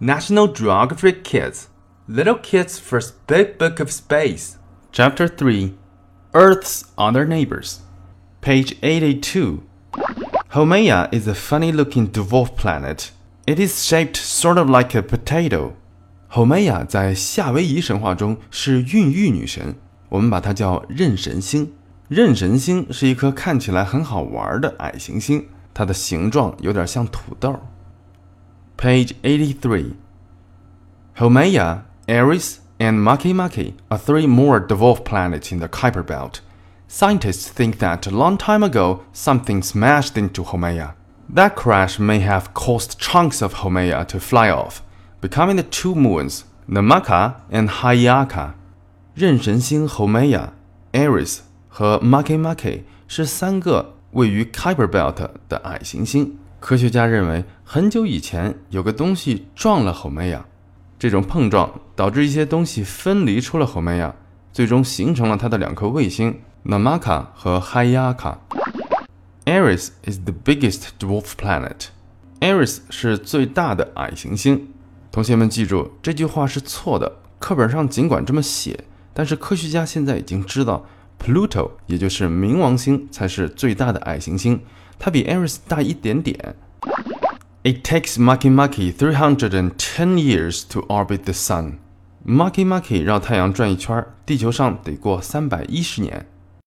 National Geographic Kids Little Kids First Big Book of Space Chapter 3 Earth's Other Neighbors Page 882 Haumea is a funny looking dwarf planet. It is shaped sort of like a potato. Haumea 在夏威夷神话中是孕育女神，我们把它叫妊神星。妊神星是一颗看起来很好玩的矮行星，它的形状有点像土豆。 page 83. Haumea, Eris, and Makemake are three more dwarf planets in the Kuiper Belt. Scientists think that a long time ago something smashed into Haumea. That crash may have caused chunks of Haumea to fly off, becoming the two moons, Namaka and Hi'iaka. Haumea, Eris 和 Makemake 是三个位于 Kuiper Belt 的矮行星。科学家认为，很久以前有个东西撞了 Haumea，这种碰撞导致一些东西分离出了 Haumea，最终形成了它的两颗卫星 Namaka 和 Hayaka。Eris is the biggest dwarf planet. Eris 是最大的矮行星。同学们记住，这句话是错的。课本上尽管这么写，但是科学家现在已经知道，Pluto 也就是冥王星才是最大的矮行星，它比 Eris 大一点点。It takes Makemake 310 years to orbit the sun. Maki Maki 绕太阳转一圈，地球上得过三百一十年。